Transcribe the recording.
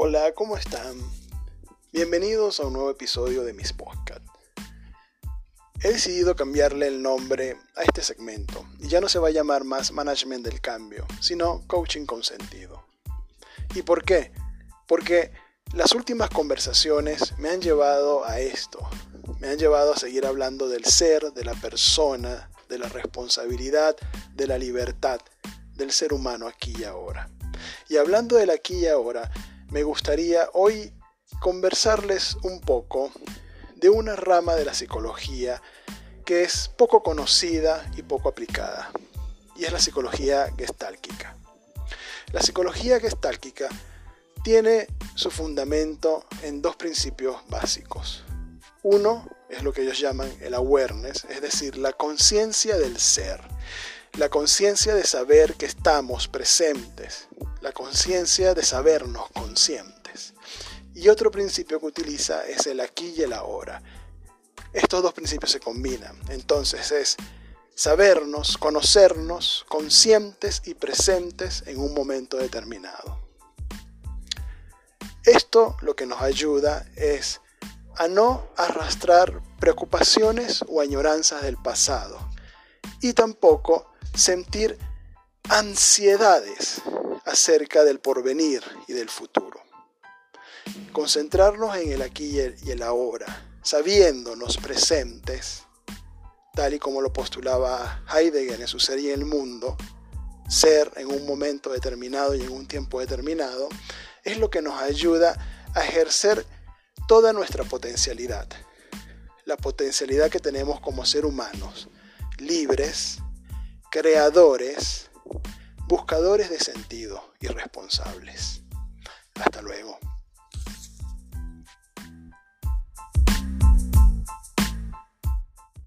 Hola, ¿cómo están? Bienvenidos a un nuevo episodio de mis podcasts. He decidido cambiarle el nombre a este segmento y ya no se va a llamar más Management del Cambio, sino Coaching con Sentido. ¿Y por qué? Porque las últimas conversaciones me han llevado a esto, me han llevado a seguir hablando del ser, de la persona, de la responsabilidad, de la libertad, del ser humano aquí y ahora. Y hablando del aquí y ahora, me gustaría hoy conversarles un poco de una rama de la psicología que es poco conocida y poco aplicada, y es la psicología gestálquica. La psicología gestálquica tiene su fundamento en dos principios básicos. Uno es lo que ellos llaman el awareness, es decir, la conciencia del ser, la conciencia de saber que estamos presentes, la conciencia de sabernos conscientes. Y otro principio que utiliza es el aquí y el ahora. Estos dos principios se combinan. Entonces es sabernos, conocernos conscientes y presentes en un momento determinado. Esto lo que nos ayuda es a no arrastrar preocupaciones o añoranzas del pasado y tampoco sentir ansiedades acerca del porvenir y del futuro. Concentrarnos en el aquí y el ahora, sabiéndonos presentes, tal y como lo postulaba Heidegger en su serie El Mundo, ser en un momento determinado y en un tiempo determinado, es lo que nos ayuda a ejercer toda nuestra potencialidad, la potencialidad que tenemos como ser humanos, libres, creadores, buscadores de sentido irresponsables. Hasta luego.